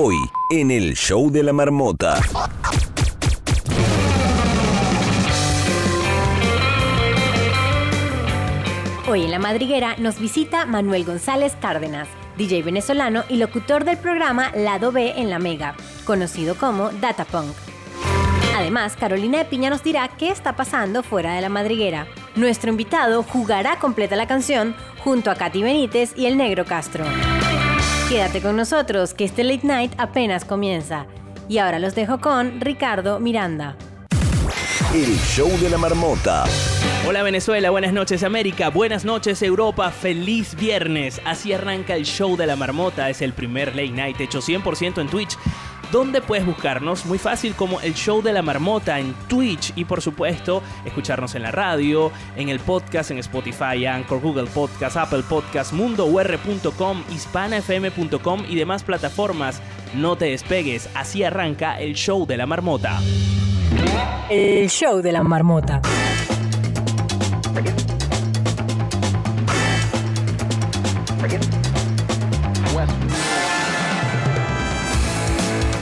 Hoy, en el show de la marmota. Hoy en La Madriguera nos visita Manuel González Cárdenas, DJ venezolano y locutor del programa Lado B en La Mega, conocido como Datapunk. Además, Carolina de Piña nos dirá qué está pasando fuera de La Madriguera. Nuestro invitado jugará completa la canción junto a Katy Benítez y el Negro Castro. Quédate con nosotros, que este late night apenas comienza. Y ahora los dejo con Ricardo Miranda. El show de la marmota. Hola Venezuela, buenas noches América, buenas noches Europa, feliz viernes. Así arranca el show de la marmota, es el primer late night hecho 100% en Twitch. Donde puedes buscarnos muy fácil como el show de la marmota en Twitch y por supuesto escucharnos en la radio, en el podcast, en Spotify, Anchor, Google Podcast, Apple Podcast, mundour.com, hispanafm.com y demás plataformas. No te despegues, así arranca el show de la marmota. El show de la marmota.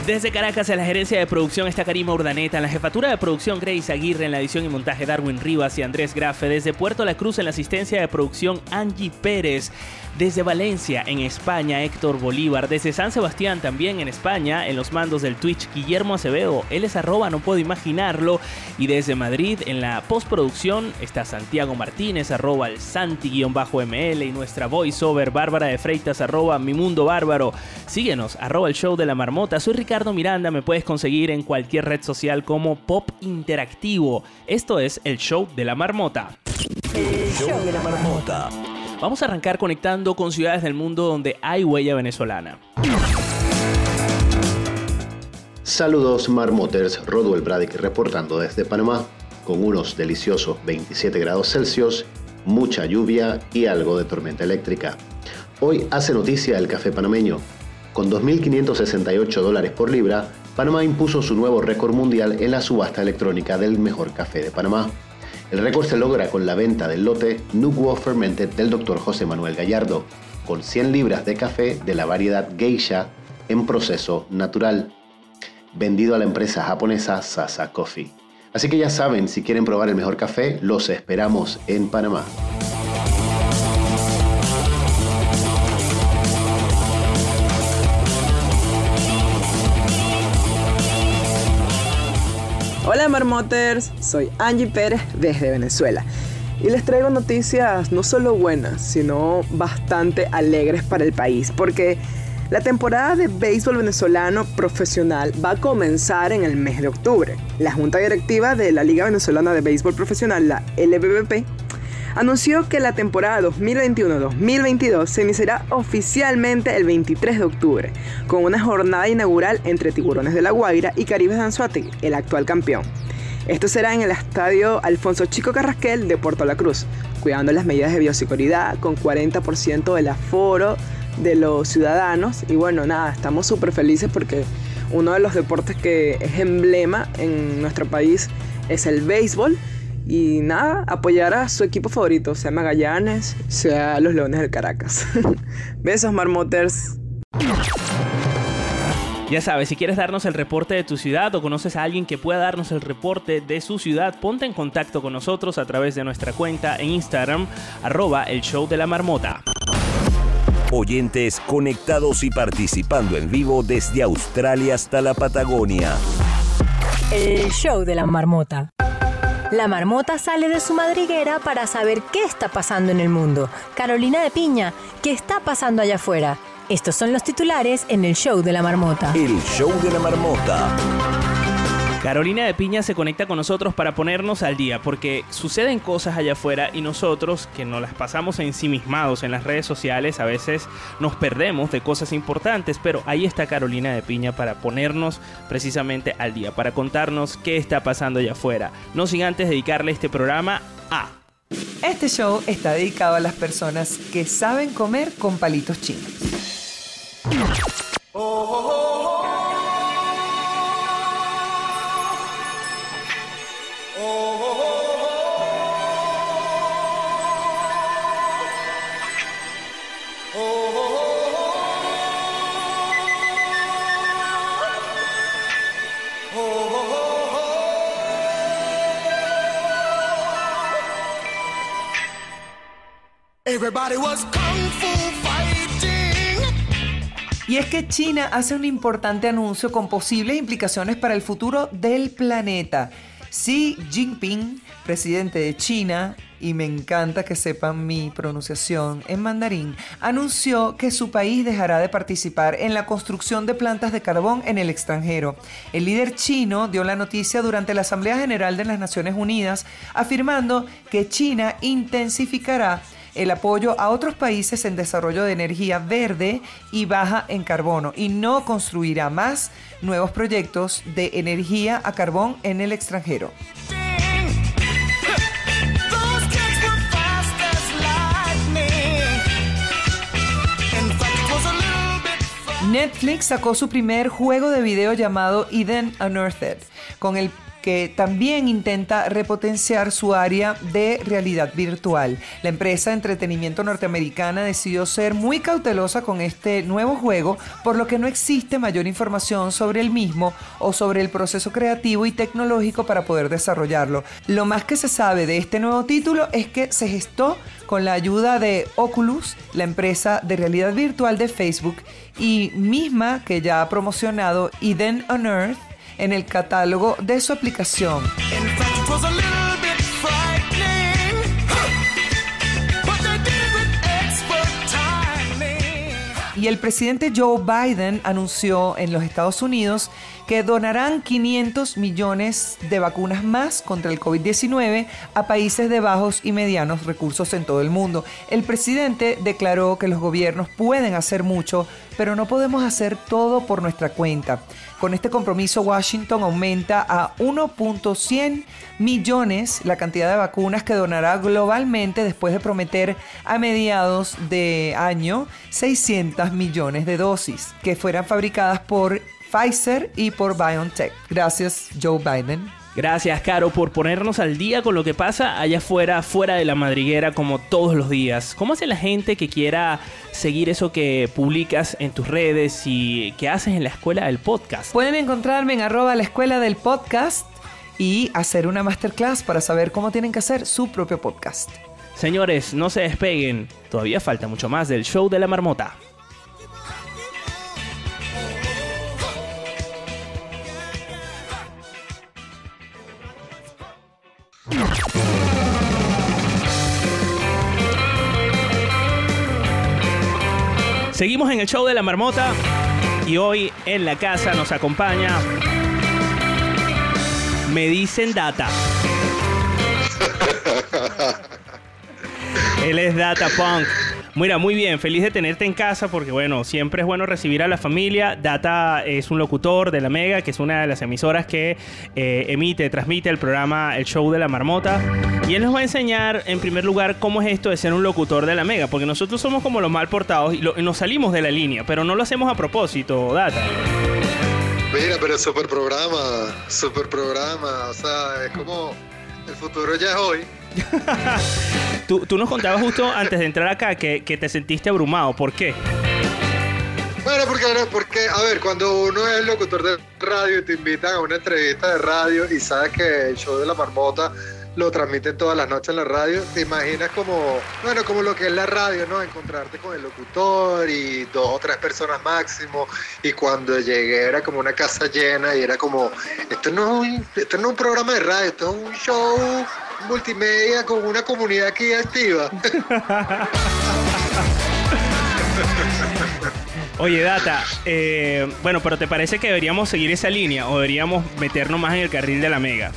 Desde Caracas, en la gerencia de producción está Karima Urdaneta, en la jefatura de producción Grace Aguirre, en la edición y montaje Darwin Rivas y Andrés Grafe, desde Puerto La Cruz en la asistencia de producción Angie Pérez, desde Valencia, en España, Héctor Bolívar. Desde San Sebastián, también en España, en los mandos del Twitch, Guillermo Acevedo. Él es arroba, no puedo imaginarlo. Y desde Madrid, en la postproducción, está Santiago Martínez, arroba el Santi-ML. Y nuestra voiceover, Bárbara de Freitas, arroba mi mundo bárbaro. Síguenos, arroba el show de la marmota. Soy Ricardo Miranda, me puedes conseguir en cualquier red social como Pop Interactivo. Esto es el show de la marmota. El show de la marmota. Vamos a arrancar conectando con ciudades del mundo donde hay huella venezolana. Saludos Marmoters, Rodwell Braddock reportando desde Panamá, con unos deliciosos 27 grados Celsius, mucha lluvia y algo de tormenta eléctrica. Hoy hace noticia el café panameño. Con 2.568 dólares por libra, Panamá impuso su nuevo récord mundial en la subasta electrónica del mejor café de Panamá. El récord se logra con la venta del lote Nuguo Fermented del Dr. José Manuel Gallardo, con 100 libras de café de la variedad Geisha en proceso natural, vendido a la empresa japonesa Sasa Coffee. Así que ya saben, si quieren probar el mejor café, los esperamos en Panamá. Hola Marmoters, soy Angie Pérez desde Venezuela y les traigo noticias no solo buenas, sino bastante alegres para el país, porque la temporada de béisbol venezolano profesional va a comenzar en el mes de octubre. La Junta Directiva de la Liga Venezolana de Béisbol Profesional, la LBBP, anunció que la temporada 2021-2022 se iniciará oficialmente el 23 de octubre, con una jornada inaugural entre Tiburones de la Guaira y Caribes de Anzuategui, el actual campeón. Esto será en el estadio Alfonso Chico Carrasquel de Puerto La Cruz, cuidando las medidas de bioseguridad con 40% del aforo de los ciudadanos. Y bueno, nada, estamos súper felices porque uno de los deportes que es emblema en nuestro país es el béisbol y nada, apoyar a su equipo favorito, sea Magallanes, sea los Leones del Caracas. Besos, Marmoters. Ya sabes, si quieres darnos el reporte de tu ciudad o conoces a alguien que pueda darnos el reporte de su ciudad, ponte en contacto con nosotros a través de nuestra cuenta en Instagram, arroba el show de la marmota. Oyentes conectados y participando en vivo desde Australia hasta la Patagonia. El show de la marmota. La marmota sale de su madriguera para saber qué está pasando en el mundo. Carolina de Piña, ¿qué está pasando allá afuera? Estos son los titulares en el show de la marmota. El show de la marmota. Carolina de Piña se conecta con nosotros para ponernos al día, porque suceden cosas allá afuera y nosotros, que nos las pasamos ensimismados en las redes sociales, a veces nos perdemos de cosas importantes, pero ahí está Carolina de Piña para ponernos precisamente al día, para contarnos qué está pasando allá afuera. No sin antes dedicarle este programa a... Este show está dedicado a las personas que saben comer con palitos chinos. Y es que China hace un importante anuncio con posibles implicaciones para el futuro del planeta. Xi Jinping, presidente de China, y me encanta que sepan mi pronunciación en mandarín, anunció que su país dejará de participar en la construcción de plantas de carbón en el extranjero. El líder chino dio la noticia durante la Asamblea General de las Naciones Unidas, afirmando que China intensificará el apoyo a otros países en desarrollo de energía verde y baja en carbono y no construirá más nuevos proyectos de energía a carbón en el extranjero. Netflix sacó su primer juego de video llamado Eden Unearthed, con el que también intenta repotenciar su área de realidad virtual. La empresa de entretenimiento norteamericana decidió ser muy cautelosa con este nuevo juego, por lo que no existe mayor información sobre el mismo o sobre el proceso creativo y tecnológico para poder desarrollarlo. Lo más que se sabe de este nuevo título es que se gestó con la ayuda de Oculus, la empresa de realidad virtual de Facebook, y misma que ya ha promocionado Eden Unearthed en el catálogo de su aplicación. Y el presidente Joe Biden anunció en los Estados Unidos que donarán 500 millones de vacunas más contra el COVID-19 a países de bajos y medianos recursos en todo el mundo. El presidente declaró que los gobiernos pueden hacer mucho, pero no podemos hacer todo por nuestra cuenta. Con este compromiso, Washington aumenta a 1.100 millones la cantidad de vacunas que donará globalmente después de prometer a mediados de año 600 millones de dosis que fueran fabricadas por Pfizer y por BioNTech. Gracias, Joe Biden. Gracias, Caro, por ponernos al día con lo que pasa allá afuera, fuera de la madriguera, como todos los días. ¿Cómo hace la gente que quiera seguir eso que publicas en tus redes y que haces en la escuela del podcast? Pueden encontrarme en arroba la escuela del podcast y hacer una masterclass para saber cómo tienen que hacer su propio podcast. Señores, no se despeguen, todavía falta mucho más del show de la marmota. Seguimos en el show de la marmota y hoy en la casa nos acompaña. Me dicen Data. Él es Data Punk. Mira, muy bien, feliz de tenerte en casa porque bueno, siempre es bueno recibir a la familia. Data es un locutor de la Mega, que es una de las emisoras que eh, emite, transmite el programa El Show de la Marmota. Y él nos va a enseñar en primer lugar cómo es esto de ser un locutor de la Mega, porque nosotros somos como los mal portados y, nos salimos de la línea, pero no lo hacemos a propósito, Data. Mira, pero super programa, super programa, o sea, es como el futuro ya es hoy. Tú, tú, nos contabas justo antes de entrar acá que, que, te sentiste abrumado. ¿Por qué? Bueno, porque, porque, a ver, cuando uno es locutor de radio y te invitan a una entrevista de radio y sabes que el show de la marmota lo transmiten todas las noches en la radio, te imaginas como, bueno, como lo que es la radio, ¿no? Encontrarte con el locutor y dos o tres personas máximo. Y cuando llegué era como una casa llena y era como, esto no, esto no es un programa de radio, esto es un show multimedia con una comunidad aquí activa. Oye, Data, eh, bueno, pero ¿te parece que deberíamos seguir esa línea o deberíamos meternos más en el carril de la Mega?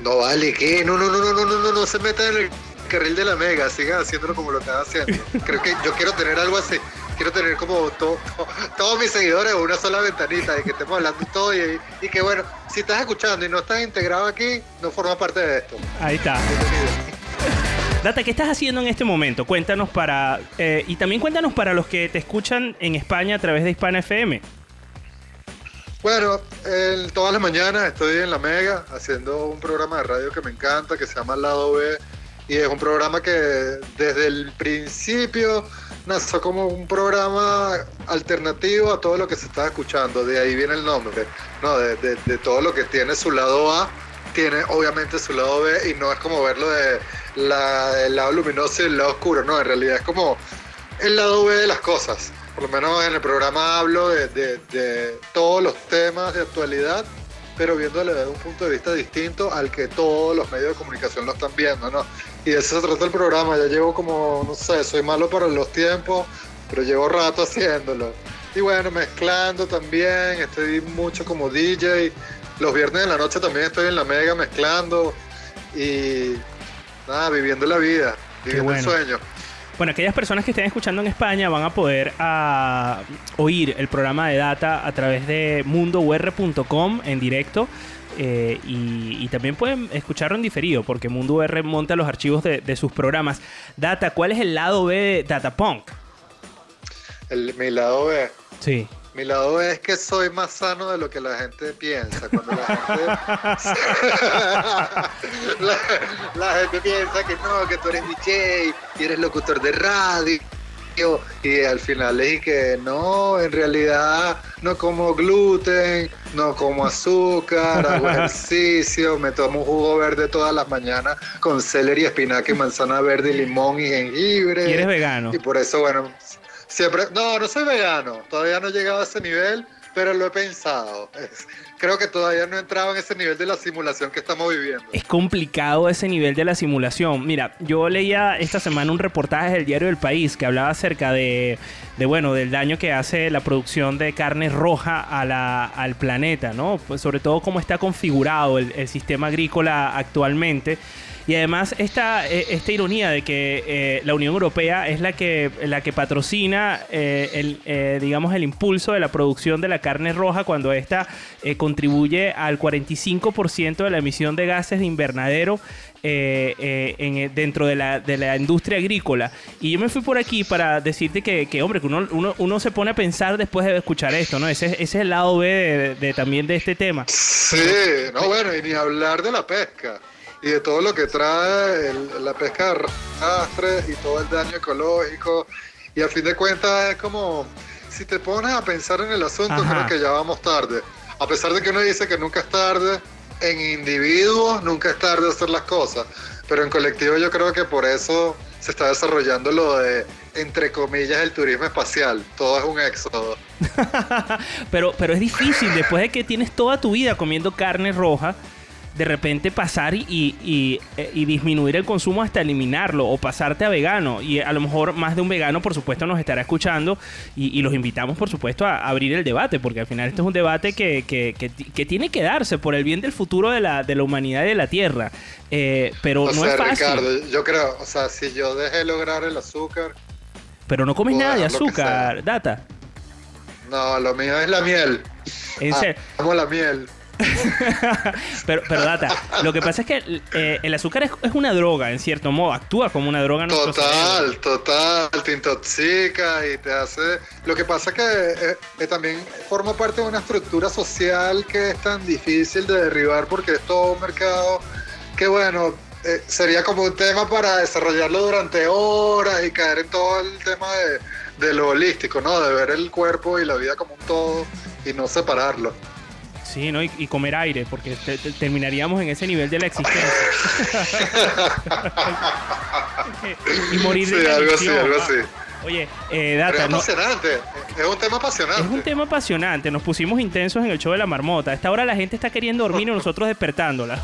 No vale, ¿qué? No, no, no, no, no, no, no, no se meta en el carril de la Mega, sigan haciéndolo como lo están haciendo. Creo que yo quiero tener algo así. Quiero tener como todos mis seguidores en una sola ventanita y que estemos hablando todo y, y, que bueno, si estás escuchando y no estás integrado aquí, no formas parte de esto. Ahí está. Data, ¿qué estás haciendo en este momento? Cuéntanos para... Eh, y también cuéntanos para los que te escuchan en España a través de Hispana FM. Bueno, todas las mañanas estoy en La Mega haciendo un programa de radio que me encanta, que se llama Lado B, y es un programa que desde el principio nació como un programa alternativo a todo lo que se está escuchando, de ahí viene el nombre, ¿no? de, todo lo que tiene su lado A, tiene obviamente su lado B, y no es como verlo de la- el lado luminoso y el lado oscuro, no, en realidad es como el lado B de las cosas. Por lo menos en el programa hablo de, de- de todos los temas de actualidad, pero viéndole desde un punto de vista distinto al que todos los medios de comunicación lo están viendo, ¿no? Y de eso se trata el programa, ya llevo como, no sé, soy malo para los tiempos, pero llevo rato haciéndolo. Y bueno, mezclando también, estoy mucho como DJ. Los viernes de la noche también estoy en la mega mezclando y nada, viviendo la vida, viviendo el sueño. Bueno, aquellas personas que estén escuchando en España van a poder ah, oír el programa de data a través de mundour.com en directo. eh, y, y también pueden escucharlo en diferido porque Mundo UR monta los archivos de, de sus programas. Data, ¿cuál es el lado B de Datapunk? El, mi lado B. Sí. Mi lado es que soy más sano de lo que la gente piensa. Cuando la gente, la, la gente piensa que no, que tú eres DJ y eres locutor de radio. Y al final es que no, en realidad no como gluten, no como azúcar, hago ejercicio, me tomo un jugo verde todas las mañanas con celery, espinaca y manzana verde, limón y jengibre. Y eres vegano. Y por eso, bueno, siempre. No, no soy vegano. Todavía no he llegado a ese nivel, pero lo he pensado. Creo que todavía no he entrado en ese nivel de la simulación que estamos viviendo. Es complicado ese nivel de la simulación. Mira, yo leía esta semana un reportaje del diario El País que hablaba acerca de, de, bueno, del daño que hace la producción de carne roja a al planeta, ¿no? Pues sobre todo cómo está configurado el sistema agrícola actualmente. Y además esta, eh, esta ironía de que eh, la Unión Europea es la que, la que patrocina eh, el, digamos, el impulso de la producción de la carne roja cuando esta contribuye al 45% de la emisión de gases de invernadero en, dentro de la, de la industria agrícola. Y yo me fui por aquí para decirte que, hombre, que uno, uno, uno se pone a pensar después de escuchar esto, ¿no? Ese, ese es el lado B de- de- también de este tema. Sí, no, bueno, y ni hablar de la pesca y de todo lo que trae el- la pesca de arrastre y todo el daño ecológico. Y a fin de cuentas es como, si te pones a pensar en el asunto, Ajá. creo que ya vamos tarde. A pesar de que uno dice que nunca es tarde, en individuos nunca es tarde hacer las cosas. Pero en colectivo yo creo que por eso se está desarrollando lo de, entre comillas, el turismo espacial. Todo es un éxodo. pero, pero es difícil, después de que tienes toda tu vida comiendo carne roja, de repente pasar y, y, eh, y disminuir el consumo hasta eliminarlo o pasarte a vegano. Y a lo mejor más de un vegano, por supuesto, nos estará escuchando y, y los invitamos, por supuesto, a abrir el debate, porque al final este es un debate que, que- que ti- que tiene que darse por el bien del futuro de la, de la humanidad y de la Tierra. Eh, pero o no sea, es fácil. Ricardo, yo creo, o sea, si yo dejé lograr el azúcar, Pero no comes nada de azúcar, Data. no, lo mío es la miel. En Ah, amo la miel. pero, pero Data, lo que pasa es que eh, el azúcar es, es una droga, en cierto modo. Actúa como una droga en. Total, total, te intoxica y te hace... Lo que pasa es que eh, eh, también forma parte de una estructura social que es tan difícil de derribar porque es todo un mercado que bueno, eh, sería como un tema para desarrollarlo durante horas y caer en todo el tema de, de lo holístico, ¿no? De ver el cuerpo y la vida como un todo y no separarlo. Sí, ¿no? Y, y comer aire, porque te- te- terminaríamos en ese nivel de la existencia. y morir de Sí, algo así, algo así. Oye, eh, Pero Data, es no- apasionante, es un tema apasionante. es un tema apasionante. Nos pusimos intensos en el show de la marmota. A esta hora la gente está queriendo dormir y nosotros despertándola.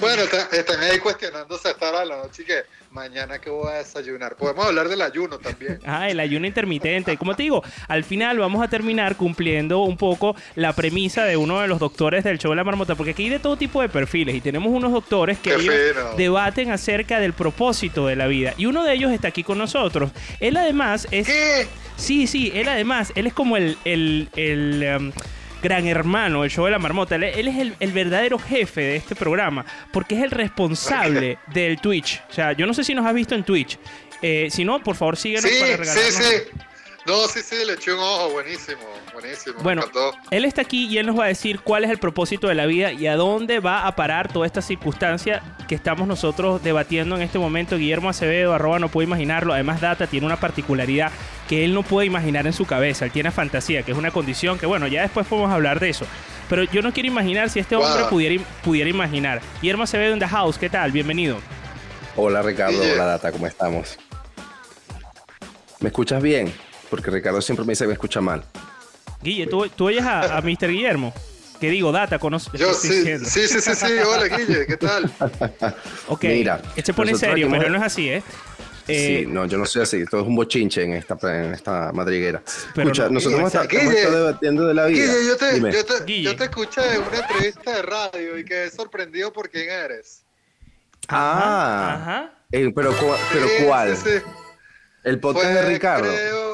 bueno, está- están ahí cuestionándose a esta hora de la noche que mañana que voy a desayunar. Podemos hablar del ayuno también. Ah, el ayuno intermitente. Como te digo, al final vamos a terminar cumpliendo un poco la premisa de uno de los doctores del show de la marmota, porque aquí hay de todo tipo de perfiles y tenemos unos doctores que ellos debaten acerca del propósito de la vida. Y uno de ellos está aquí con nosotros. Él además es... ¿Qué? Sí, sí, él además, él es como el, el, el, em, gran hermano del show de la marmota. Él, él es el, el verdadero jefe de este programa, porque es el responsable del Twitch. O sea, yo no sé si nos has visto en Twitch. Eh, si no, por favor, síguenos Sí, para sí, regalarnos. sí. No, sí, sí, le eché un ojo, buenísimo, buenísimo. Bueno, él está aquí y él nos va a decir cuál es el propósito de la vida y a dónde va a parar toda esta circunstancia que estamos nosotros debatiendo en este momento. Guillermo Acevedo, arroba no puedo imaginarlo. Además, Data tiene una particularidad que él no puede imaginar en su cabeza. Él tiene fantasía, que es una condición que, bueno, ya después podemos hablar de eso. Pero yo no quiero imaginar si este hombre Wow. pudiera, pudiera imaginar. Guillermo Acevedo en The House, ¿qué tal? Bienvenido. Hola Ricardo, hola Data, ¿cómo estamos? ¿Me escuchas bien? Porque Ricardo siempre me dice que me escucha mal. Guille, ¿tú, tú oyes a, a Mr. Guillermo? Que digo, Data, conoce. Yo sí, sí, sí, sí, sí. Hola, Guille, ¿qué tal? Ok, Mira, se pone serio, pero no es así, ¿eh? Eh, sí, no, yo no soy así. Todo es un bochinche en esta, en esta madriguera. Pero Escucha, no, nosotros hemos, Guille. estado- debatiendo de la vida. Guille, yo te, Dime. yo, te, Guille. yo te escuché en una entrevista de radio y quedé sorprendido por quién eres. Ah, Ajá. eh, pero, pero Sí, ¿cuál? sí, sí. El podcast Fue, de Ricardo. creo-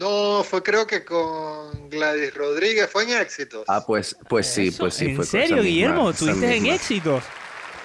no, fue creo que con Gladys Rodríguez, fue en éxitos. Ah, pues, pues sí, pues sí. ¿En fue con esa serio, Guillermo? ¿Estuviste en éxitos?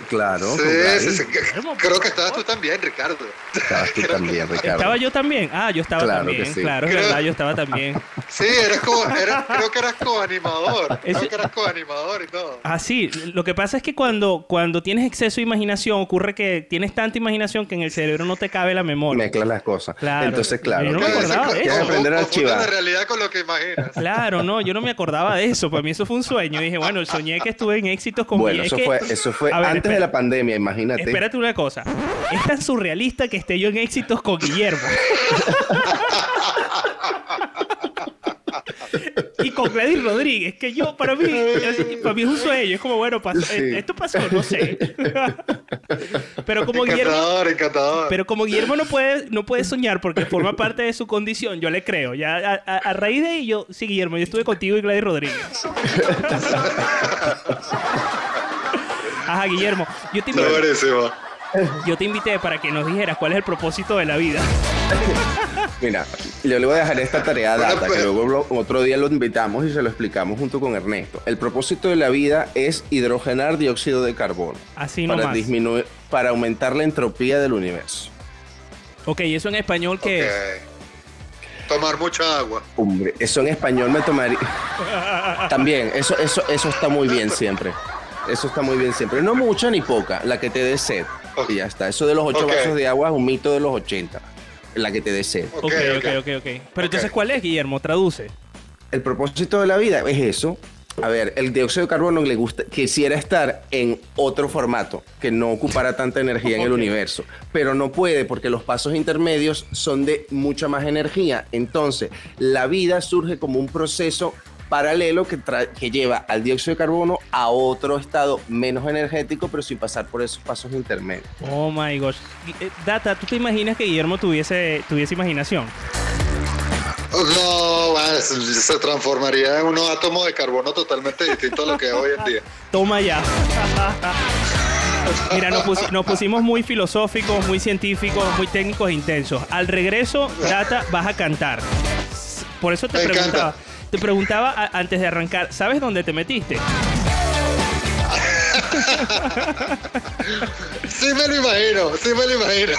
Claro, sí, sí, sí, que- Creo que estabas tú también, Ricardo. Estabas tú también, Ricardo. ¿Estaba yo también? Ah, yo estaba Claro también. que sí. Claro, es Creo- verdad, yo estaba también. Sí, eres co, eras- creo que eras coanimador. Creo que eras coanimador y todo. Ah, sí. Lo que pasa es que cuando, cuando tienes exceso de imaginación, ocurre que tienes tanta imaginación que en el cerebro no te cabe la memoria. Mezclas las cosas. Claro. Entonces, claro. Yo no me acordaba de eso. que aprender a archivar. la realidad con lo que imaginas. Claro, no, yo no me acordaba de eso. Para mí eso fue un sueño. Dije, bueno, soñé que estuve en éxitos con Bueno, es eso que- fue, eso fue A ver, antes de la pandemia, imagínate. Espérate una cosa. Es tan surrealista que esté yo en éxitos con Guillermo. y con Gladys Rodríguez, que yo, para mí, para mí es un sueño. Es como, bueno, pasó- Sí. eh, esto pasó, no sé. pero como Guillermo, Encantador, encantador. pero como Guillermo no puede, no puede soñar porque forma parte de su condición, yo le creo. Ya a, a- a raíz de yo, sí, Guillermo, yo estuve contigo y Gladys Rodríguez. Ajá, Guillermo, yo te, invité, yo te invité para que nos dijeras cuál es el propósito de la vida. Mira, yo le voy a dejar esta tarea a Data, que pues- luego lo- otro día lo invitamos y se lo explicamos junto con Ernesto. El propósito de la vida es hidrogenar dióxido de carbono Así para nomás. disminuir, para aumentar la entropía del universo. Ok, eso en español que es. Ok. Tomar mucha agua. Hombre, eso en español me tomaría. También, eso, eso, eso está muy bien siempre. Eso está muy bien siempre. No mucha ni poca, la que te dé sed. Y ya está. Eso de los ocho vasos de agua es un mito de los 80. La que te dé sed. Ok, Ok, ok. Pero entonces, ¿cuál es, Guillermo? Traduce. El propósito de la vida es eso. A ver, el dióxido de carbono le gusta, quisiera estar en otro formato, que no ocupara tanta energía en el universo, pero no puede porque los pasos intermedios son de mucha más energía. Entonces, la vida surge como un proceso paralelo que, que lleva al dióxido de carbono a otro estado menos energético, pero sin pasar por esos pasos intermedios. Oh my gosh. Eh, Data, ¿tú te imaginas que Guillermo tuviese, tuviese imaginación? No, se, transformaría en unos átomos de carbono totalmente distintos a lo que es hoy en día. Toma ya. Mira, nos, pusi- nos pusimos muy filosóficos, muy científicos, muy técnicos e intensos. Al regreso, Data, vas a cantar. Por eso te Me preguntaba. encanta. Te preguntaba a- antes de arrancar, ¿sabes dónde te metiste? Sí me lo imagino, sí me lo imagino.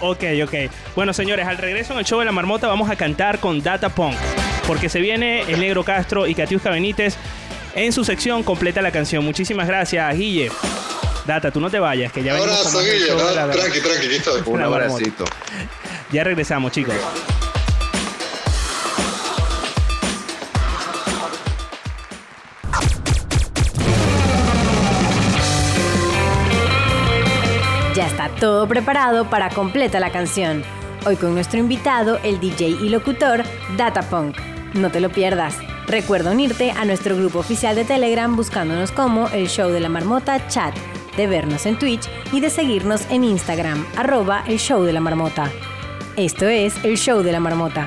Ok, ok. Bueno, señores, al regreso en el show de la marmota vamos a cantar con Data Punk. Porque se viene el Negro Castro y Katiuska Benítez en su sección completa la canción. Muchísimas gracias, Guille. Data, tú no te vayas, que ya venimos con Abrazo, Guille, Tranqui, tranqui, estoy. Un abracito. Ya regresamos, chicos. Está todo preparado para completa la canción. Hoy con nuestro invitado, el DJ y locutor Datapunk. No te lo pierdas. Recuerda unirte a nuestro grupo oficial de Telegram buscándonos como el show de la marmota chat, de vernos en Twitch y de seguirnos en Instagram, arroba el show de la marmota. Esto es el show de la marmota.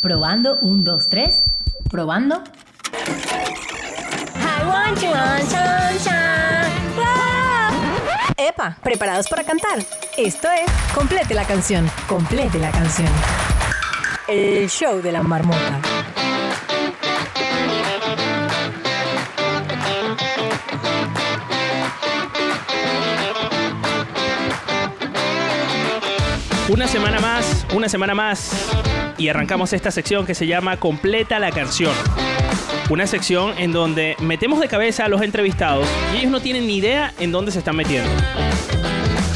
Probando, un, dos, tres. Probando. I want you on sunshine. Ah. Epa, ¿preparados para cantar? Esto es Complete la canción. Complete la canción. El show de la marmota. Una semana más, una semana más. Y arrancamos esta sección que se llama Completa la canción. Una sección en donde metemos de cabeza a los entrevistados y ellos no tienen ni idea en dónde se están metiendo.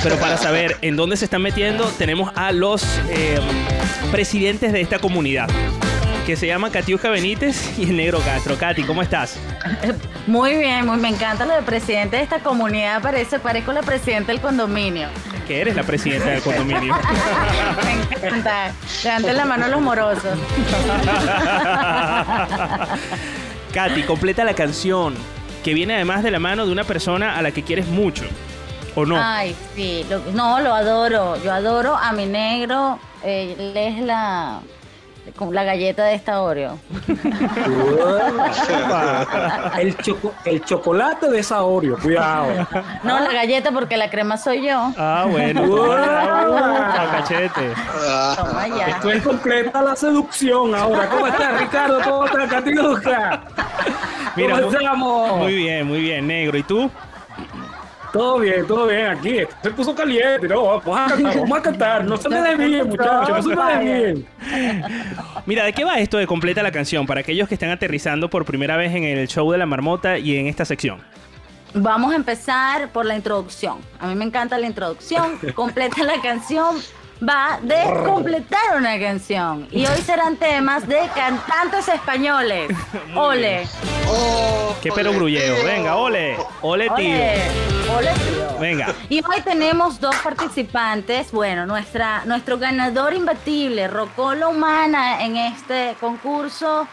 Pero para saber en dónde se están metiendo, tenemos a los eh, presidentes de esta comunidad. Que se llaman Catiusca Benítez y el Negro Castro. Katy, ¿cómo estás? Muy bien, muy, me encanta lo de presidente de esta comunidad. Parece, parezco la presidenta del condominio. Que eres la presidenta del condominio. me encanta. Levanten la mano a los morosos. Katy, completa la canción. Que viene además de la mano de una persona a la que quieres mucho. ¿O no? Ay, sí. lo- no, lo adoro. Yo adoro a mi negro. Eh, él es la, como la galleta de esta Oreo. el, choco- el chocolate de esa Oreo, cuidado. No, la galleta porque la crema soy yo. Ah, bueno. Cachete. Toma ya. Esto es completa la seducción ahora. ¿Cómo estás, Ricardo? ¿Cómo estás, Catiusca? Mira, ¿Cómo muy- estamos? Muy bien, muy bien, negro. ¿Y tú? Todo bien, todo bien aquí. Se puso caliente, no, vamos a cantar, vamos a cantar. No se me dé bien, muchachos, no se me dé bien. Mira, ¿de qué va esto de completa la canción? Para aquellos que están aterrizando por primera vez en el show de la marmota y en esta sección. Vamos a empezar por la introducción. A mí me encanta la introducción. Completa la canción. Va de completar una canción. Y hoy serán temas de cantantes españoles. Ole. Oh, ¿Qué pero grulleo? Venga, ole. Ole, tío. Ole. Ole, tío. Venga. Y hoy tenemos dos participantes. Bueno, nuestra, nuestro ganador imbatible, Rocola Humana, en este concurso,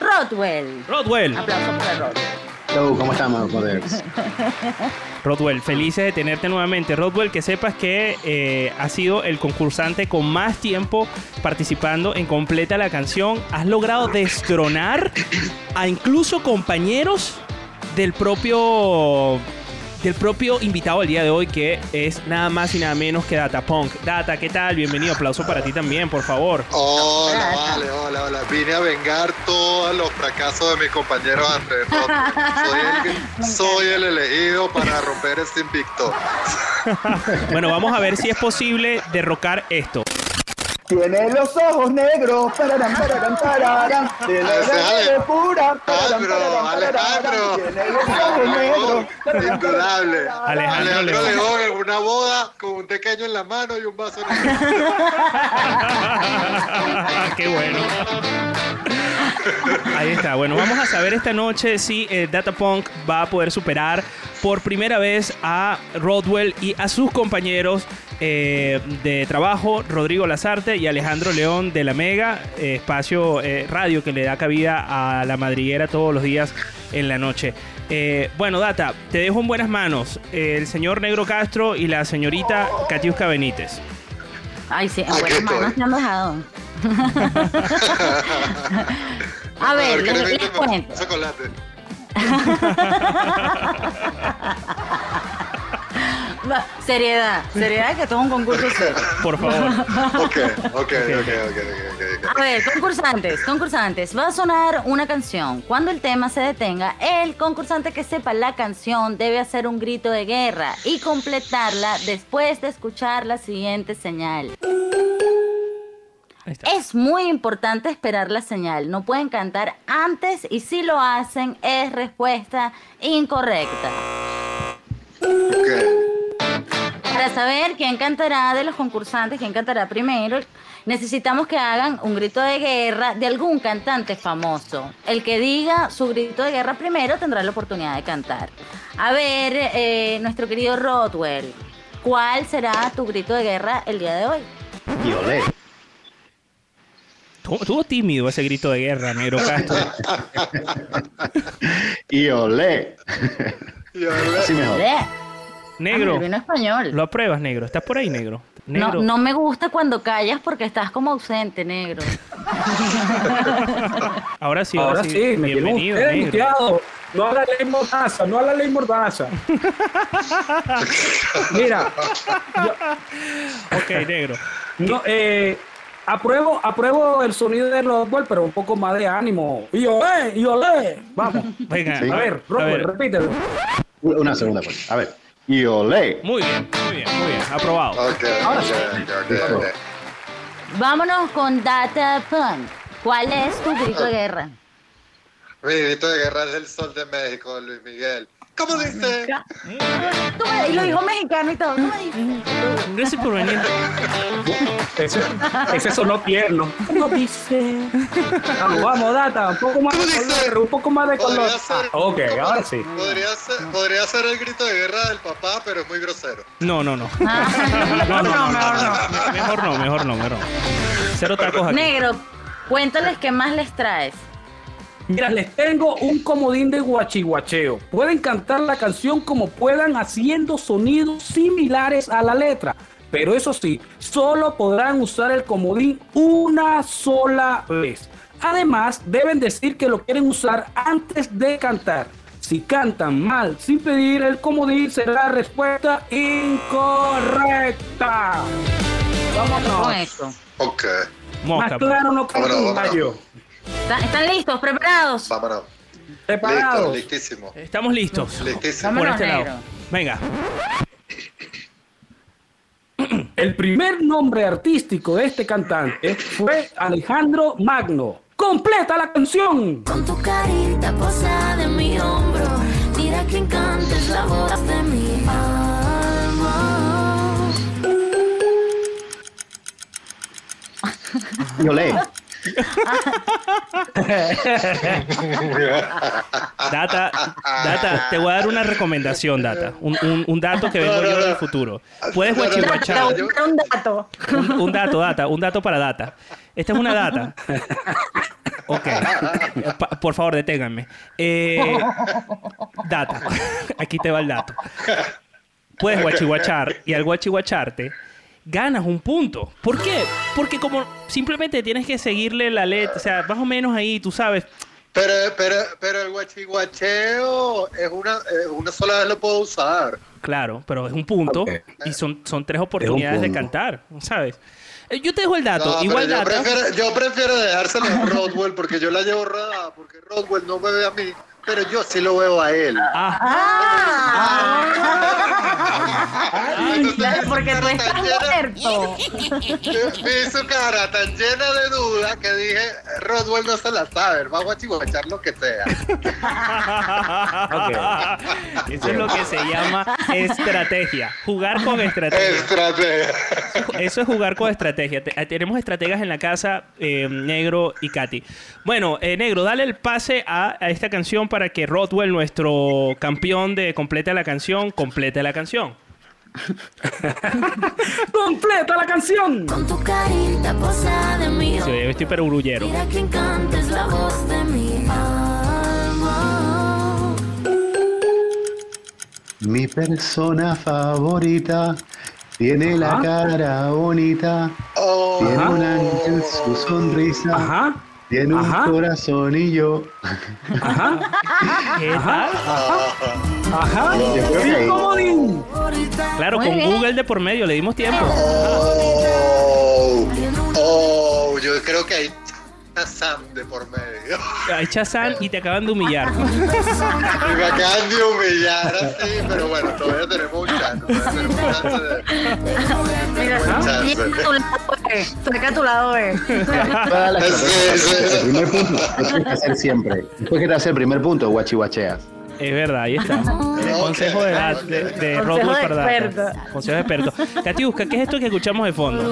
Rodwell. Rodwell. Aplauso para Rodwell. Hello, ¿cómo estamos? Rodwell, felices de tenerte nuevamente. Rodwell, que sepas que eh, has sido el concursante con más tiempo participando en Completa la Canción. Has logrado destronar a incluso compañeros del propio del propio invitado del día de hoy que es nada más y nada menos que Data Punk. Data, ¿qué tal? Bienvenido, aplauso para ti también, por favor. Hola, vale, hola, hola. Vine a vengar todos los fracasos de mis compañeros Andrés Roth. Soy el, soy el elegido para romper este invicto. Bueno, vamos a ver si es posible derrocar esto. Tiene los ojos negros, pararán, pararán, pararán. Tiene la pura, pararán, Alejandro, pararán, Alejandro. Tiene los ojos negros, Indudable. Alejandro León. León en una boda con un pequeño en la mano y un vaso en el Qué bueno. Ahí está. Bueno, vamos a saber esta noche si eh, Datapunk va a poder superar por primera vez a Rodwell y a sus compañeros eh, de trabajo, Rodrigo Lazarte y Alejandro León de la Mega, eh, espacio eh, radio que le da cabida a la madriguera todos los días en la noche. Eh, bueno, Data, te dejo en buenas manos. eh, el señor Negro Castro y la señorita Katiuska Benítez. Ay, sí, en buenas manos te han dejado. A ver, ¿qué les, cuento. Chocolate. Seriedad, seriedad que es un concurso serio. Por favor. Ok, ok, ok, ok, ok, ok, ok. A ver, concursantes, concursantes, va a sonar una canción. Cuando el tema se detenga, el concursante que sepa la canción debe hacer un grito de guerra y completarla después de escuchar la siguiente señal. Es muy importante esperar la señal. No pueden cantar antes y si lo hacen es respuesta incorrecta. Para saber quién cantará de los concursantes, quién cantará primero, necesitamos que hagan un grito de guerra de algún cantante famoso. El que diga su grito de guerra primero tendrá la oportunidad de cantar. A ver, eh, nuestro querido Rodwell, ¿cuál será tu grito de guerra el día de hoy? Olé. Estuvo tímido ese grito de guerra, Negro Castro. Y olé. Y ahora- Así mejor. ¡Eh! Negro, vino español. lo apruebas, negro. ¿Estás por ahí, negro? No, Negro. no me gusta cuando callas porque estás como ausente, negro. Ahora sí, Ahora sí, me bienvenido, negro. No a la ley mordaza, no a la ley mordaza. Mira, Ok, negro. no, eh, apruebo, apruebo el sonido de Rockwell, pero un poco más de ánimo. Y olé, y olé. Vamos. Venga, Sí. A ver, ver. repítelo. Una segunda pues. A ver. Y olé. Muy bien, muy bien, muy bien. Aprobado. Ok, Ahora ok, sí. ok, ok, ok. Vámonos con Data Punk. ¿Cuál es tu grito de guerra? Mi grito de guerra es el sol de México, Luis Miguel. ¿Cómo dice? Tú me- Y lo dijo mexicano y todo. Tú me. Gracias por venir. Ese, ese sonó tierno. ¿Cómo dice? Vamos, vamos, data. Un poco más de color. Un poco más de color. Ser- Ah, ok, ahora sí. Podría ser, podría ser el grito de guerra del papá, pero es muy grosero. No, no, no. Ah, No, no, no, no, no. Mejor no, mejor no, mejor no. Cero tacos aquí. Negro, cuéntales qué más les traes. Mira, les tengo un comodín de guachiguacheo. Pueden cantar la canción como puedan haciendo sonidos similares a la letra. Pero eso sí, solo podrán usar el comodín una sola vez. Además, deben decir que lo quieren usar antes de cantar. Si cantan mal sin pedir, el comodín será la respuesta incorrecta. Con Vámonos. eso. Ok. Más claro no cae Vámonos, un vámonos. gallo. ¿Están, listos? ¿Preparados? vámonos. Listo, Preparados. listísimo. Estamos listos. Listísimo. Por este lado. Venga. El primer nombre artístico de este cantante fue Alejandro Magno. ¡Completa la canción! Con tu carita posada en mi hombro, mira quién canta es la voz de mi alma. Data, Data, te voy a dar una recomendación, Data. Un, un- un dato que vengo No, no, yo no. del futuro. Puedes guachihuachar. un dato. Un, un dato, Data, un dato para Data. Esta es una data. Ok. Pa- por favor, deténganme. Eh, data. Aquí te va el dato. Puedes guachihuachar y al guachihuacharte ganas un punto. ¿Por qué? Porque como simplemente tienes que seguirle la letra, o sea, más o menos ahí, tú sabes. Pero, pero, pero el guachiguacheo es una, una sola vez lo puedo usar. Claro, pero es un punto y son, son tres oportunidades de cantar, ¿sabes? Eh, Yo te dejo el dato. No, Igual yo, Data. prefiero, yo prefiero dejárselo a Rodwell porque yo la llevo rodada, porque Rodwell no me ve a mí, pero yo sí lo veo a él. Ah, Entonces, Claro, mi porque tú estás muerto. Vi su cara tan llena de duda que dije, Rodwell no se la sabe, él va a guachiguachar lo que sea. Eso es lo que se llama estrategia. Jugar con estrategia. Estrategia. Eso es jugar con estrategia. Te- tenemos estrategas en la casa, eh, Negro y Katy. Bueno, eh, Negro, dale el pase a, a esta canción para que Rodwell, nuestro campeón de Completa la canción, complete la canción. ¡Completa la canción! Con tu carita posada en mi Sí, yo estoy perullero. mira quién canta es la voz de mi alma. Mi persona favorita tiene la Ajá. cara bonita, Oh, tiene un ángel su sonrisa, Ajá, tiene un Ajá. corazonillo. ajá, ¿Qué tal? ajá. Creo que ¡Sí, comodín! Claro, Muy con bien. Google de por medio, le dimos tiempo. oh, oh, yo creo que hay Sam de por medio. Ay, Chazán, y te acaban de humillar. Me acaban de humillar así, pero bueno, todavía tenemos un chance. Todavía tenemos un chance de. Saca tu lado B. Saca tu lado sí. El primer punto lo tienes que hacer siempre. Después que te hace el primer punto, guachihuacheas. Es verdad, ahí está. El consejo de, la- de, de Consejo Rodwell de para Data. experto. Consejo de experto. ¿qué es esto que escuchamos de fondo?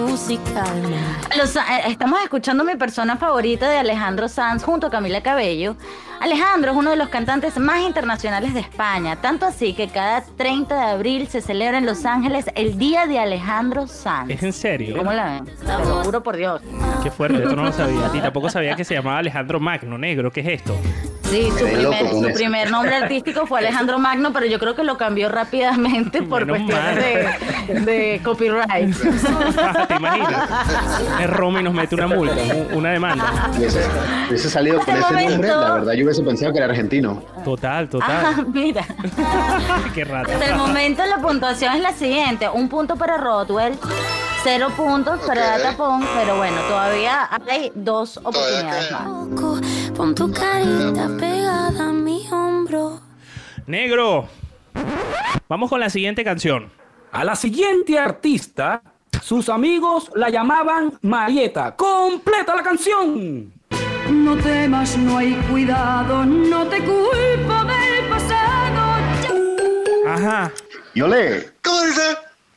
Los- eh, estamos escuchando mi persona favorita de Alejandro Sanz junto a Camila Cabello. Alejandro es uno de los cantantes más internacionales de España, tanto así que cada 30 de abril se celebra en Los Ángeles el Día de Alejandro Sanz. ¿Es en serio? ¿Cómo la ven? Te lo juro por Dios. Qué fuerte, esto no lo sabía. Y tampoco sabía que se llamaba Alejandro Magno, negro. ¿Qué es esto? Sí, su, primer, su primer nombre artístico fue Alejandro Magno, pero yo creo que lo cambió rápidamente por Menos cuestiones de, de copyright. ¿Te imaginas? Es Roma y nos mete una multa, una demanda. Hubiese, hubiese salido con el ese nombre, momento- la verdad yo hubiese pensado que era argentino. Total, Ah, total. mira. Qué rata. Hasta el momento la puntuación es la siguiente: un punto para Rodwell, cero puntos para. Datapon, pero bueno, todavía hay dos oportunidades más. Poco, Pon tu carita pegada a mi hombro. Negro. Vamos con la siguiente canción. A la siguiente artista, sus amigos la llamaban Marieta. ¡Completa la canción! No temas, no hay cuidado, no te culpo del pasado. Yo le. ¿Cómo dice?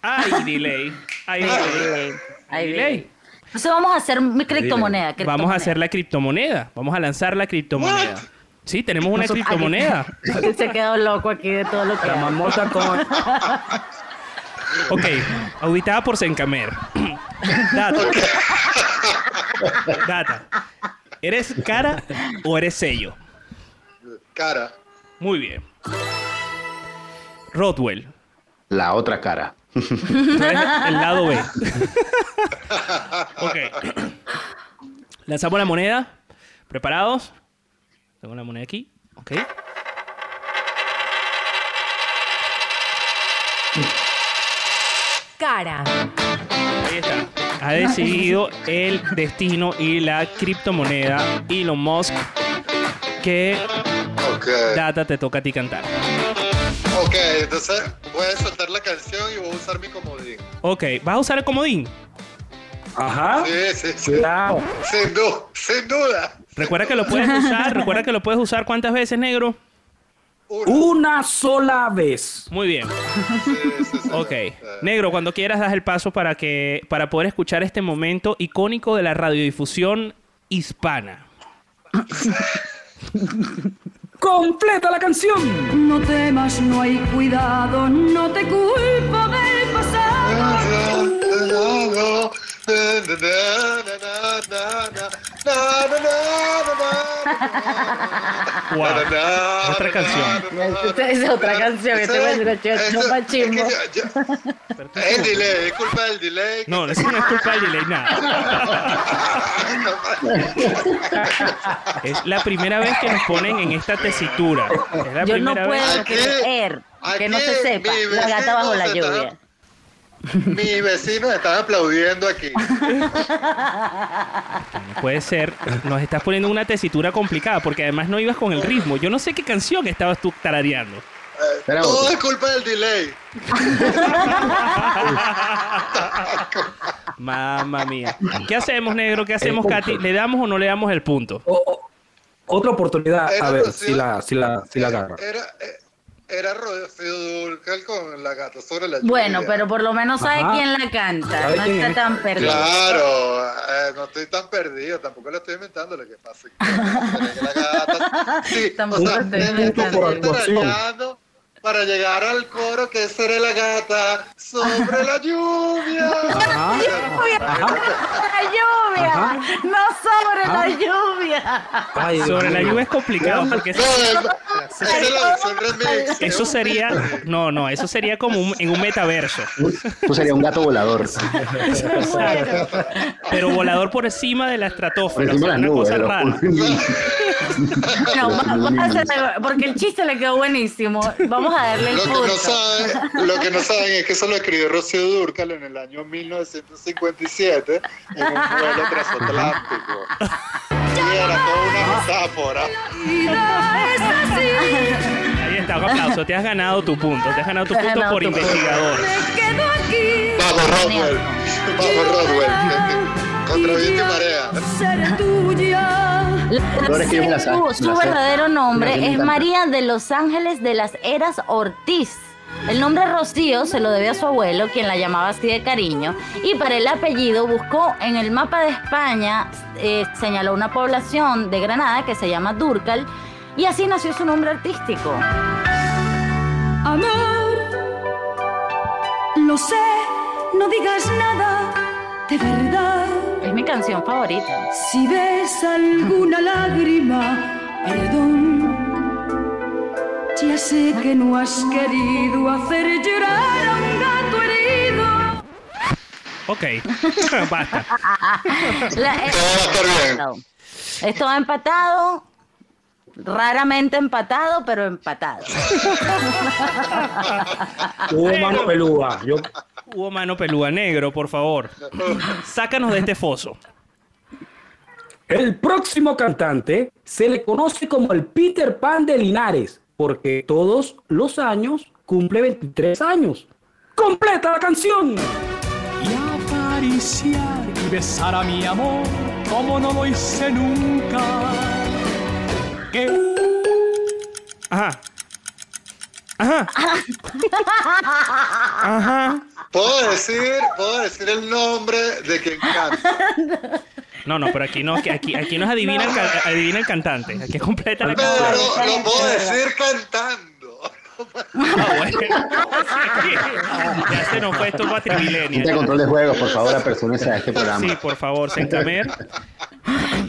Ay, delay. Ay, delay. Ahí Delay. Entonces vamos a hacer mi criptomoneda. Vamos a hacer la criptomoneda. Vamos a lanzar la criptomoneda. Sí, tenemos una Nosotros- criptomoneda. Alguien se quedó loco aquí de todo lo que La hay. marmota con... Ok, auditada por Sencamer. Data. Data. ¿Eres cara o eres sello? Cara. Muy bien. Rodwell. La otra cara. El lado B. ok. Lanzamos la moneda. ¿Preparados? Tengo la moneda aquí. Ok. Cara. Ahí está. Ha decidido el destino y la criptomoneda Elon Musk. Que Ok. data te toca a ti cantar. Ok, entonces voy a soltar la canción y voy a usar mi comodín. Ok, ¿vas a usar el comodín? Ajá. Sí, sí, sí. Cuidado. Sin duda, sin duda. Recuerda que lo puedes usar. Recuerda que lo puedes usar cuántas veces, negro. Una sola vez. Muy bien. Ok. Negro, cuando quieras das el paso para que para poder escuchar este momento icónico de la radiodifusión hispana. ¡Completa la canción! No temas, no hay cuidado, no te culpo del pasado. Wow. Otra canción. Esta es otra canción. Este Ese- es el ese- chupa es que chimbo. yo- yo- Es el delay, es culpa del delay. No, eso no es culpa del delay, nada. Es la primera vez que nos ponen en esta tesitura. Es la Yo no vez. puedo creer que no se sepa. La gata bajo la lluvia. Mis vecinos están aplaudiendo aquí. No puede ser. Nos estás poniendo una tesitura complicada porque además no ibas con el ritmo. Yo no sé qué canción estabas tú tarareando. Todo es culpa del delay. Mamma mía. ¿Qué hacemos, negro? ¿Qué hacemos, Katy? ¿Le damos o no le damos el punto? Otra oportunidad, Era a ver si la, si la, si la agarra. Era, eh, era Rocío Dúrcal con la gata sobre la lluvia. Bueno, pero por lo menos sabe Ajá. quién la canta. ¿Sabe No está es? tan perdido. Claro, eh, no estoy tan perdido, tampoco lo estoy inventando lo que pasa. es que la gata, sí, Tampoco o sea, estoy inventando. Para llegar al coro que seré la gata sobre la lluvia. La lluvia, Ajá. no sobre la lluvia. Sobre la lluvia es complicado porque No, es- esa es la versión remix. eso sería no no eso sería como un- en un metaverso Tú serías un gato volador. pero volador por encima de la estratosfera Por encima o sea, de las una cosa rara No, va- va a hacer- porque el chiste le quedó buenísimo. Vamos a darle el Lo que, no saben, lo que no saben es que eso lo escribió Rocío Dúrcal en el año 1957 en un vuelo transatlántico. Y era toda una metáfora. ahí está un aplauso te has ganado tu punto te has ganado tu has punto ganado por tu punto. investigador Vamos, Rodwell. Vamos, Rodwell. Contra viento y marea. Tuya. La Su, verdadero nombre es. María de los Ángeles de las Heras Ortiz. El nombre Rocío se lo debe a su abuelo, quien la llamaba así de cariño, y para el apellido buscó en el mapa de España, eh, señaló una población de Granada que se llama Durcal, y así nació su nombre artístico. Amor, lo sé, no digas nada de verdad. Canción favorita. Si ves alguna lágrima, perdón. Ya sé que no has querido hacer llorar a un gato herido. ok basta La- eh, empatado. Esto va empatado, raramente empatado, pero empatado. Hubo mano pelúa. Yo, hubo mano pelúa negro por favor sácanos de este foso El próximo cantante se le conoce como el Peter Pan de Linares, porque todos los años cumple 23 años. ¡Completa la canción! y acariciar y besar a mi amor como no lo hice nunca. Ajá. Ajá. Ajá. Puedo decir, puedo decir el nombre de quien canta. No, no, pero aquí no, aquí, aquí, aquí no es adivina, El, ca- adivina el cantante. Aquí es completa la Pero lo puedo decir cantando. Ah, bueno. Ya se nos fue esto para Trivilenia. Gente de control de juegos, por favor, apersónese a este programa. Sí, por favor, Sencamer.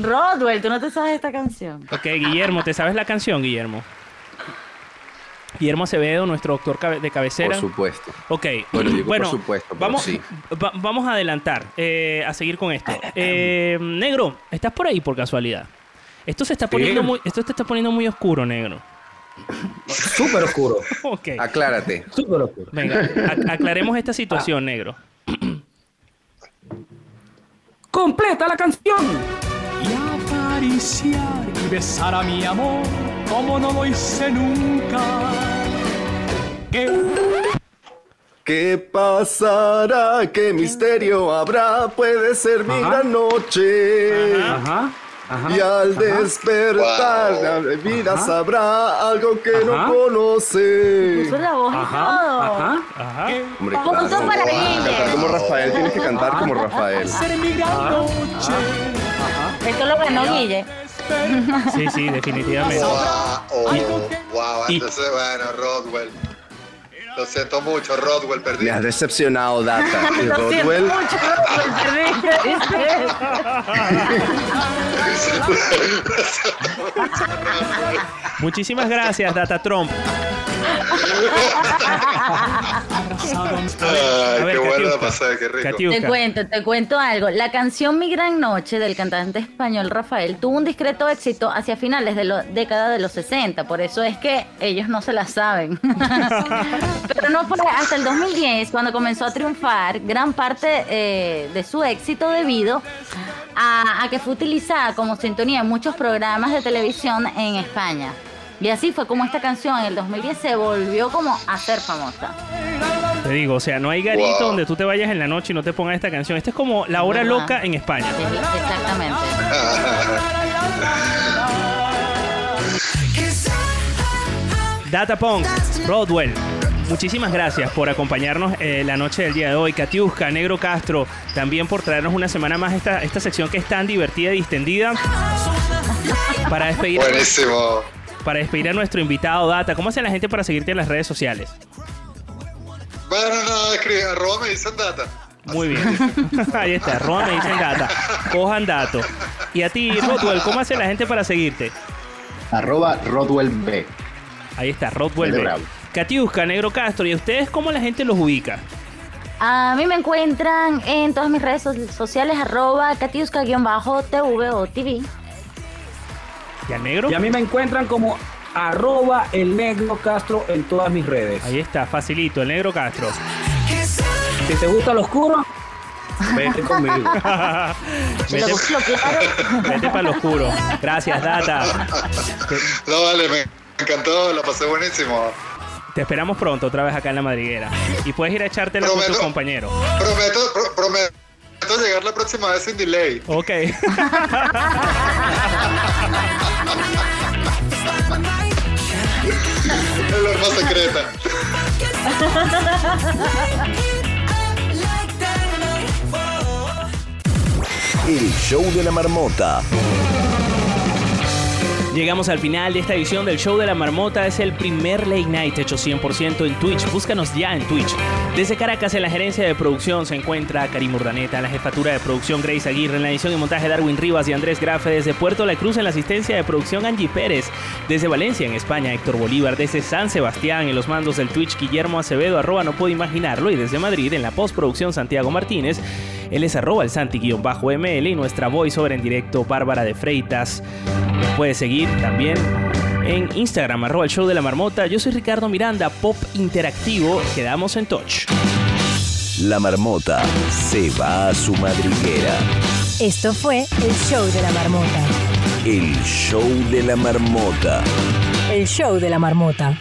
Rodwell, tú no te sabes esta canción. Ok, Guillermo, ¿te sabes la canción, Guillermo? Guillermo Acevedo, nuestro doctor cabe- de cabecera. Por supuesto. Ok. Bueno, digo por supuesto, pero vamos, sí. va- vamos a adelantar, eh, a seguir con esto. Eh, negro, ¿estás por ahí por casualidad? Esto se está poniendo muy, esto te está poniendo muy oscuro, negro. Súper oscuro. Ok. Aclárate. Súper oscuro. Venga, ac- aclaremos esta situación, negro. ¡Completa la canción! Y acariciar y besar a mi amor como no lo hice nunca. Que ¿Qué pasará? ¿Qué misterio habrá? Puede ser mi Ajá. gran noche. Ajá. Ajá. Y al ajá. despertar Wow. la vida Ajá. sabrá algo que Ajá. no conoce. Puso la voz y Ajá. todo. Ajá. Ajá. Hombre, claro, para cantar como Rafael, tienes que cantar como Rafael. ser mi gran noche. Esto lo ganó Guille. Sí, sí, definitivamente. Wow, oh, Entonces, bueno, Rodwell. Lo siento mucho, Rodwell, perdí. Me has decepcionado, Data. Y Lo siento Rodwell, mucho, Rodwell, perdiste. Muchísimas gracias, Data Trump. Ay, ver, qué qué rico. Te cuento, te cuento algo. La canción Mi Gran Noche del cantante español Rafael tuvo un discreto éxito hacia finales de la década de los 60, por eso es que ellos no se la saben. Pero no fue hasta el 2010 cuando comenzó a triunfar gran parte eh, de su éxito debido a, a que fue utilizada como sintonía en muchos programas de televisión en España. Y así fue como esta canción en el 2010 se volvió como a ser famosa. Te digo, o sea, no hay garito Wow. donde tú te vayas en la noche y no te pongas esta canción. Esta es como La Hora. Loca en España. Sí, Exactamente. Data Punk, Rodwell. Muchísimas gracias por acompañarnos eh, la noche del día de hoy. Katiuska, Negro Castro, también por traernos una semana más esta, esta sección que es tan divertida y distendida. Para despedir, Buenísimo. Para despedir a nuestro invitado Data, ¿cómo hace la gente para seguirte en las redes sociales? Bueno, no, escribe, arroba me dicen data. Muy bien. Ahí está, arroba me dicen data. Cojan datos. Y a ti, Rodwell, ¿cómo hace la gente para seguirte? Arroba Rodwell B. Ahí está, Rodwell. B. Katiuska, Negro Castro, ¿y a ustedes cómo la gente los ubica? A mí me encuentran en todas mis redes so- sociales, arroba katiuska-tv o TV. ¿Y al negro? Y a mí me encuentran como arroba el negro Castro en todas mis redes. Ahí está, facilito, el Negro Castro. Si te gusta lo oscuro, vete conmigo. Te lo Vete, para lo oscuro. Gracias, Data. No, vale, me encantó, la pasé buenísimo. te esperamos pronto otra vez acá en la madriguera. Y puedes ir a echártela con tus Prometo. compañeros. Prometo, pro- prometo llegar la próxima vez sin delay. Ok. El arma secreta. El show de la marmota. Llegamos al final de esta edición del Show de la Marmota. Es el primer late night hecho 100% en Twitch. Búscanos ya en Twitch. Desde Caracas, en la gerencia de producción, se encuentra Karim Urdaneta. En la jefatura de producción, Grace Aguirre. En la edición y montaje, Darwin Rivas y Andrés Grafe. Desde Puerto La Cruz, en la asistencia de producción, Angie Pérez. Desde Valencia, en España, Héctor Bolívar. Desde San Sebastián, en los mandos del Twitch, Guillermo Acevedo. Arroba no puedo imaginarlo. Y desde Madrid, en la postproducción, Santiago Martínez. Él es arroba el Santi-ML y nuestra voiceover en directo, Bárbara de Freitas. Nos puede seguir también en Instagram, arroba el show de la marmota. Yo soy Ricardo Miranda, pop interactivo. Quedamos en touch. La marmota se va a su madriguera. Esto fue el show de la marmota. El show de la marmota. El show de la marmota.